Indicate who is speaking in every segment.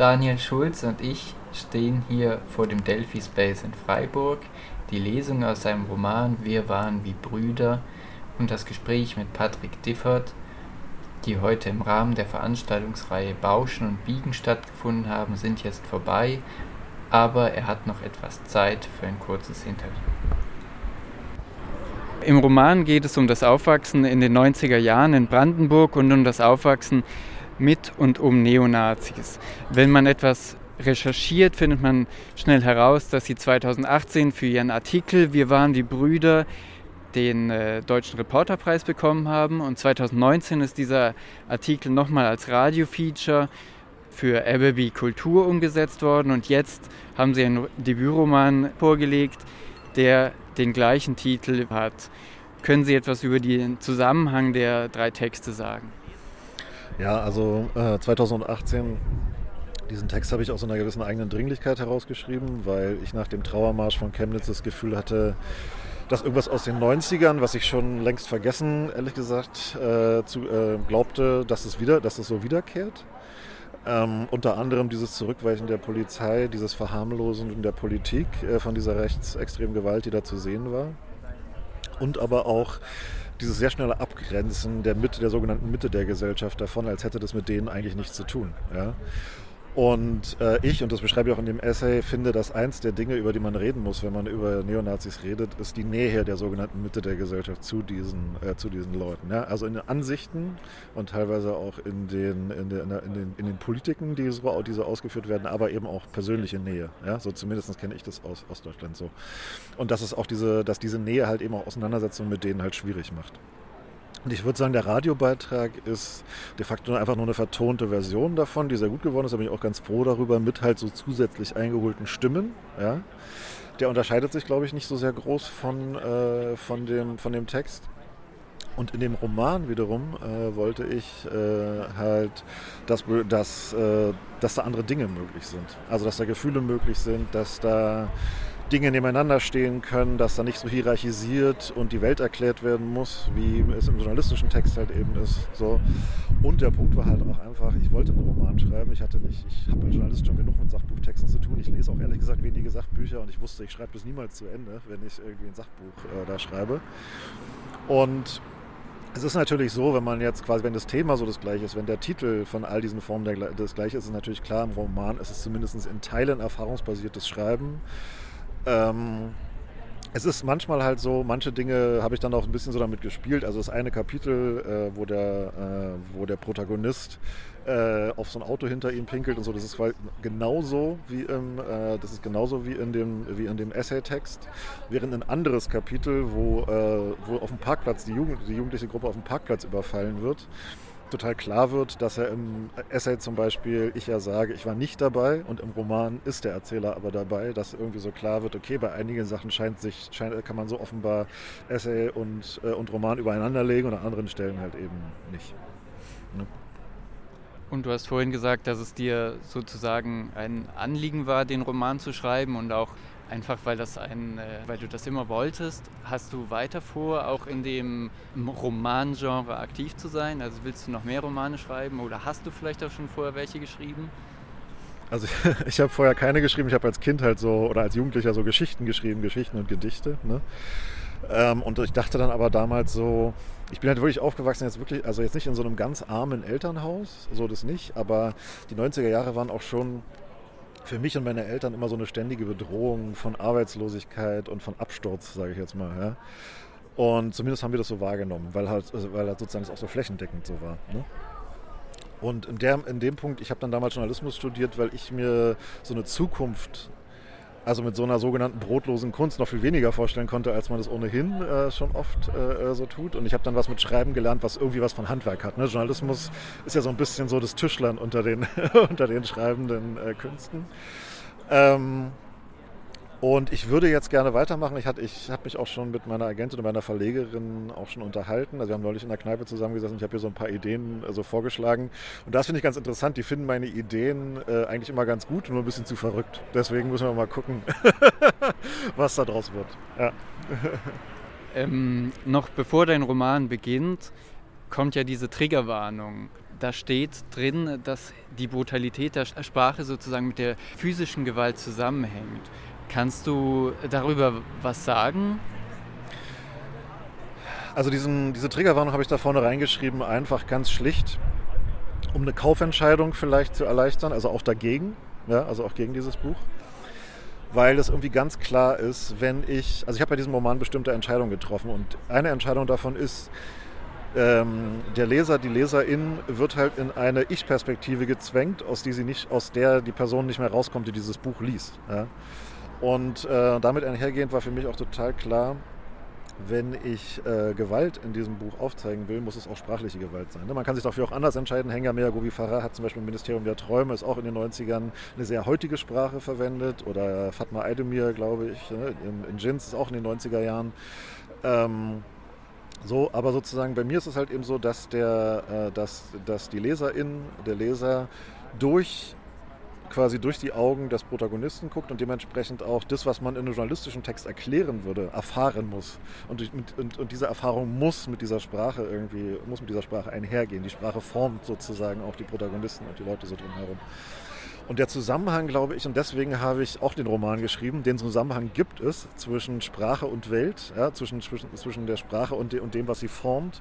Speaker 1: Daniel Schulz und ich stehen hier vor dem Delphi Space in Freiburg. Die Lesung aus seinem Roman Wir waren wie Brüder und das Gespräch mit Patrick Differt, die heute im Rahmen der Veranstaltungsreihe Bauschen und Biegen stattgefunden haben, sind jetzt vorbei, aber er hat noch etwas Zeit für ein kurzes Interview. Im Roman geht es um das Aufwachsen in den 90er Jahren in Brandenburg und um das Aufwachsen mit und um Neonazis. Wenn man etwas recherchiert, findet man schnell heraus, dass sie 2018 für ihren Artikel Wir waren die Brüder den äh, Deutschen Reporterpreis bekommen haben. Und 2019 ist dieser Artikel nochmal als Radio-Feature für Abbey Kultur umgesetzt worden. Und jetzt haben sie einen Debütroman vorgelegt, der den gleichen Titel hat. Können Sie etwas über den Zusammenhang der drei Texte sagen?
Speaker 2: Ja, also äh, 2018, diesen Text habe ich aus einer gewissen eigenen Dringlichkeit herausgeschrieben, weil ich nach dem Trauermarsch von Chemnitz das Gefühl hatte, dass irgendwas aus den 90ern, was ich schon längst vergessen, ehrlich gesagt, äh, zu, äh, glaubte, dass es wieder, dass es so wiederkehrt. Ähm, unter anderem dieses Zurückweichen der Polizei, dieses Verharmlosen der Politik äh, von dieser rechtsextremen Gewalt, die da zu sehen war. Und aber auch dieses sehr schnelle Abgrenzen der Mitte, der sogenannten Mitte der Gesellschaft davon, als hätte das mit denen eigentlich nichts zu tun. Ja? Und äh, ich, und das beschreibe ich auch in dem Essay, finde, dass eins der Dinge, über die man reden muss, wenn man über Neonazis redet, ist die Nähe der sogenannten Mitte der Gesellschaft zu diesen, äh, zu diesen Leuten. Ja? Also in den Ansichten und teilweise auch in den, in den, in den, in den Politiken, die so, die so ausgeführt werden, aber eben auch persönliche Nähe. Ja? So zumindest kenne ich das aus Ostdeutschland so. Und dass es auch diese, dass diese Nähe halt eben auch Auseinandersetzungen mit denen halt schwierig macht. Und ich würde sagen, der Radiobeitrag ist de facto einfach nur eine vertonte Version davon, die sehr gut geworden ist. Da bin ich auch ganz froh darüber, mit halt so zusätzlich eingeholten Stimmen. Ja. Der unterscheidet sich, glaube ich, nicht so sehr groß von, äh, von, dem, von dem Text. Und in dem Roman wiederum äh, wollte ich äh, halt, dass, dass, äh, dass da andere Dinge möglich sind. Also, dass da Gefühle möglich sind, dass da Dinge nebeneinander stehen können, dass da nicht so hierarchisiert und die Welt erklärt werden muss, wie es im journalistischen Text halt eben ist. So. Und der Punkt war halt auch einfach, ich wollte einen Roman schreiben. Ich hatte nicht, ich habe als Journalist schon genug mit Sachbuchtexten zu tun. Ich lese auch ehrlich gesagt wenige Sachbücher und ich wusste, ich schreibe das niemals zu Ende, wenn ich irgendwie ein Sachbuch äh, da schreibe. Und es ist natürlich so, wenn man jetzt quasi, wenn das Thema so das gleiche ist, wenn der Titel von all diesen Formen der, das gleiche ist, ist natürlich klar, im Roman ist es zumindest in Teilen erfahrungsbasiertes Schreiben. Ähm, es ist manchmal halt so, manche Dinge habe ich dann auch ein bisschen so damit gespielt. Also das eine Kapitel, äh, wo, der, äh, wo der Protagonist äh, auf so ein Auto hinter ihm pinkelt und so, das ist genauso wie im, äh, das ist genauso wie in dem, wie in dem Essay-Text. Während ein anderes Kapitel, wo, äh, wo auf dem Parkplatz die, Jugend, die jugendliche Gruppe auf dem Parkplatz überfallen wird, total klar wird, dass er im Essay zum Beispiel, ich ja sage, ich war nicht dabei und im Roman ist der Erzähler aber dabei, dass irgendwie so klar wird, okay, bei einigen Sachen scheint sich, scheint, kann man so offenbar Essay und, äh, und Roman übereinander legen und an anderen Stellen halt eben nicht. Ne?
Speaker 1: Und du hast vorhin gesagt, dass es dir sozusagen ein Anliegen war, den Roman zu schreiben und auch Einfach weil das ein, äh, weil du das immer wolltest. Hast du weiter vor, auch in dem Romangenre aktiv zu sein? Also willst du noch mehr Romane schreiben oder hast du vielleicht auch schon vorher welche geschrieben?
Speaker 2: Also ich habe vorher keine geschrieben. Ich habe als Kind halt so oder als Jugendlicher so Geschichten geschrieben, Geschichten und Gedichte. Ne? Ähm, und ich dachte dann aber damals so, ich bin halt wirklich aufgewachsen, jetzt wirklich, also jetzt nicht in so einem ganz armen Elternhaus, so das nicht, aber die 90er Jahre waren auch schon für mich und meine Eltern immer so eine ständige Bedrohung von Arbeitslosigkeit und von Absturz, sage ich jetzt mal. Ja. Und zumindest haben wir das so wahrgenommen, weil halt, also weil halt sozusagen das auch so flächendeckend so war. Ne? Und in, der, in dem Punkt, ich habe dann damals Journalismus studiert, weil ich mir so eine Zukunft also mit so einer sogenannten brotlosen Kunst noch viel weniger vorstellen konnte, als man das ohnehin äh, schon oft äh, so tut. Und ich habe dann was mit Schreiben gelernt, was irgendwie was von Handwerk hat. Ne? Journalismus ist ja so ein bisschen so das Tischlern unter den, unter den schreibenden äh, Künsten. Ähm, und ich würde jetzt gerne weitermachen. Ich, ich habe mich auch schon mit meiner Agentin und meiner Verlegerin auch schon unterhalten. Also wir haben neulich in der Kneipe zusammengesessen. Ich habe hier so ein paar Ideen also vorgeschlagen. Und das finde ich ganz interessant. Die finden meine Ideen äh, eigentlich immer ganz gut, nur ein bisschen zu verrückt. Deswegen müssen wir mal gucken, was da draus wird. Ja.
Speaker 1: ähm, noch bevor dein Roman beginnt, kommt ja diese Triggerwarnung da steht drin, dass die Brutalität der Sprache sozusagen mit der physischen Gewalt zusammenhängt. Kannst du darüber was sagen?
Speaker 2: Also diesen, diese Triggerwarnung habe ich da vorne reingeschrieben, einfach ganz schlicht, um eine Kaufentscheidung vielleicht zu erleichtern, also auch dagegen, ja, also auch gegen dieses Buch. Weil es irgendwie ganz klar ist, wenn ich, also ich habe bei diesem Roman bestimmte Entscheidungen getroffen und eine Entscheidung davon ist, ähm, der Leser, die Leserin wird halt in eine Ich-Perspektive gezwängt, aus, die sie nicht, aus der die Person nicht mehr rauskommt, die dieses Buch liest. Ja? Und äh, damit einhergehend war für mich auch total klar, wenn ich äh, Gewalt in diesem Buch aufzeigen will, muss es auch sprachliche Gewalt sein. Ne? Man kann sich dafür auch anders entscheiden. Henga Meagobi Farah hat zum Beispiel im Ministerium der Träume, ist auch in den 90ern eine sehr heutige Sprache verwendet. Oder Fatma Aydemir, glaube ich, ne? in, in Jins ist auch in den 90er Jahren. Ähm, so, aber sozusagen bei mir ist es halt eben so, dass, der, äh, dass, dass die Leserin, der Leser durch quasi durch die Augen des Protagonisten guckt und dementsprechend auch das, was man in einem journalistischen Text erklären würde, erfahren muss. Und, und, und diese Erfahrung muss mit dieser Sprache irgendwie, muss mit dieser Sprache einhergehen. Die Sprache formt sozusagen auch die Protagonisten und die Leute so drumherum. Und der Zusammenhang, glaube ich, und deswegen habe ich auch den Roman geschrieben, den Zusammenhang gibt es zwischen Sprache und Welt, ja, zwischen, zwischen, zwischen der Sprache und, de, und dem, was sie formt.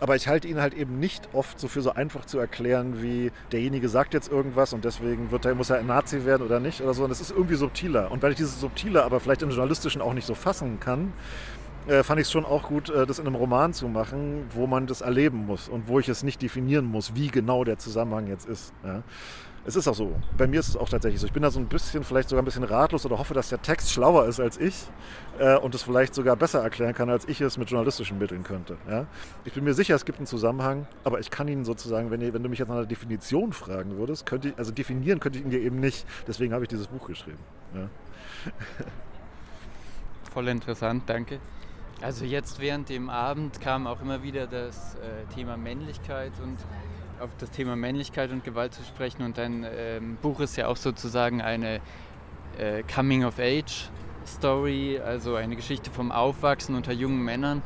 Speaker 2: Aber ich halte ihn halt eben nicht oft so für so einfach zu erklären, wie derjenige sagt jetzt irgendwas und deswegen wird er, muss er ein Nazi werden oder nicht oder so. Und das ist irgendwie subtiler. Und weil ich dieses Subtile aber vielleicht im Journalistischen auch nicht so fassen kann, äh, fand ich es schon auch gut, äh, das in einem Roman zu machen, wo man das erleben muss und wo ich es nicht definieren muss, wie genau der Zusammenhang jetzt ist. Ja. Es ist auch so. Bei mir ist es auch tatsächlich so. Ich bin da so ein bisschen, vielleicht sogar ein bisschen ratlos oder hoffe, dass der Text schlauer ist als ich äh, und es vielleicht sogar besser erklären kann, als ich es mit journalistischen Mitteln könnte. Ja? Ich bin mir sicher, es gibt einen Zusammenhang, aber ich kann ihn sozusagen, wenn, wenn du mich jetzt nach einer Definition fragen würdest, könnte ich, also definieren könnte ich ihn dir eben nicht. Deswegen habe ich dieses Buch geschrieben. Ja?
Speaker 1: Voll interessant, danke. Also jetzt während dem Abend kam auch immer wieder das äh, Thema Männlichkeit und auf das Thema Männlichkeit und Gewalt zu sprechen. Und dein ähm, Buch ist ja auch sozusagen eine äh, Coming-of-Age-Story, also eine Geschichte vom Aufwachsen unter jungen Männern.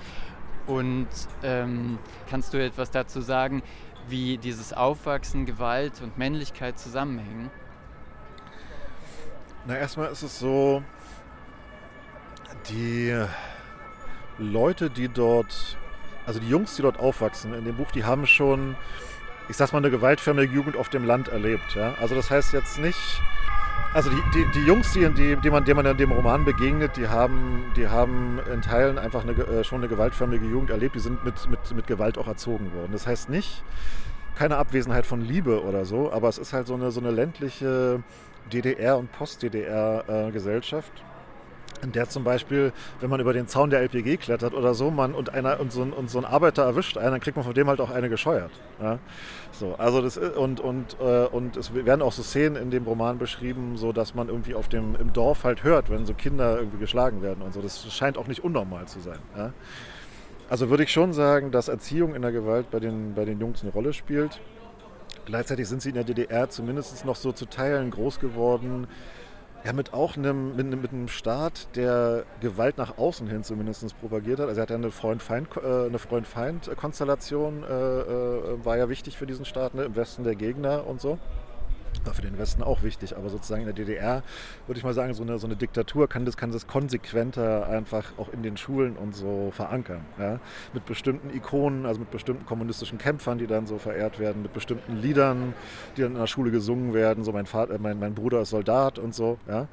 Speaker 1: Und ähm, kannst du etwas dazu sagen, wie dieses Aufwachsen, Gewalt und Männlichkeit zusammenhängen?
Speaker 2: Na, erstmal ist es so, die Leute, die dort, also die Jungs, die dort aufwachsen in dem Buch, die haben schon ich sag mal, eine gewaltförmige Jugend auf dem Land erlebt. Ja? Also das heißt jetzt nicht, also die, die, die Jungs, die, die, die, man, denen man in dem Roman begegnet, die haben, die haben in Teilen einfach eine, äh, schon eine gewaltförmige Jugend erlebt, die sind mit, mit, mit Gewalt auch erzogen worden. Das heißt nicht, keine Abwesenheit von Liebe oder so, aber es ist halt so eine, so eine ländliche DDR- und Post-DDR-Gesellschaft. In der zum Beispiel, wenn man über den Zaun der LPG klettert oder so, man und einer und so, ein, und so ein Arbeiter erwischt einen, dann kriegt man von dem halt auch eine gescheuert. Ja? So, also das und und äh, und es werden auch so Szenen in dem Roman beschrieben, so dass man irgendwie auf dem im Dorf halt hört, wenn so Kinder irgendwie geschlagen werden und so. Das scheint auch nicht unnormal zu sein. Ja? Also würde ich schon sagen, dass Erziehung in der Gewalt bei den bei den Jungs eine Rolle spielt. Gleichzeitig sind sie in der DDR zumindest noch so zu Teilen groß geworden ja, mit auch einem, mit, mit einem Staat, der Gewalt nach außen hin zumindest propagiert hat. Also er hat ja eine Freund-Feind-Konstellation, Freund äh, äh, war ja wichtig für diesen Staat, ne? im Westen der Gegner und so war für den Westen auch wichtig, aber sozusagen in der DDR würde ich mal sagen, so eine, so eine Diktatur kann das, kann das konsequenter einfach auch in den Schulen und so verankern. Ja? Mit bestimmten Ikonen, also mit bestimmten kommunistischen Kämpfern, die dann so verehrt werden, mit bestimmten Liedern, die dann in der Schule gesungen werden, so mein, Vater, mein, mein Bruder ist Soldat und so. Ja?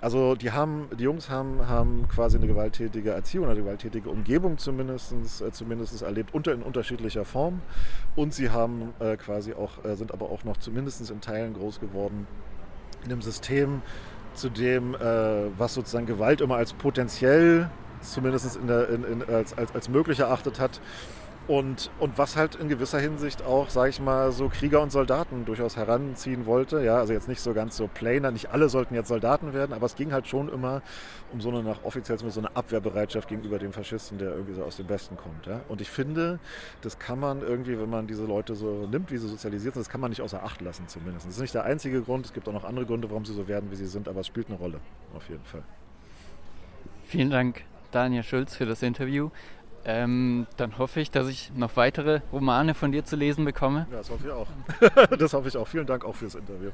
Speaker 2: Also die haben, die Jungs haben, haben quasi eine gewalttätige Erziehung, eine gewalttätige Umgebung zumindest, äh, zumindest erlebt, unter, in unterschiedlicher Form. Und sie haben äh, quasi auch, äh, sind aber auch noch zumindest in Teilen groß geworden in einem System, zu dem, äh, was sozusagen Gewalt immer als potenziell, zumindest in der, in, in, als, als, als möglich erachtet hat, und, und was halt in gewisser Hinsicht auch, sage ich mal, so Krieger und Soldaten durchaus heranziehen wollte. Ja, also jetzt nicht so ganz so plainer, nicht alle sollten jetzt Soldaten werden, aber es ging halt schon immer um so eine nach offiziell so eine Abwehrbereitschaft gegenüber dem Faschisten, der irgendwie so aus dem Westen kommt. Ja? Und ich finde, das kann man irgendwie, wenn man diese Leute so nimmt, wie sie sozialisiert sind, das kann man nicht außer Acht lassen zumindest. Das ist nicht der einzige Grund, es gibt auch noch andere Gründe, warum sie so werden, wie sie sind, aber es spielt eine Rolle, auf jeden Fall.
Speaker 1: Vielen Dank, Daniel Schulz, für das Interview. Ähm, dann hoffe ich, dass ich noch weitere Romane von dir zu lesen bekomme.
Speaker 2: Ja, das hoffe ich auch. das hoffe ich auch. Vielen Dank auch fürs Interview.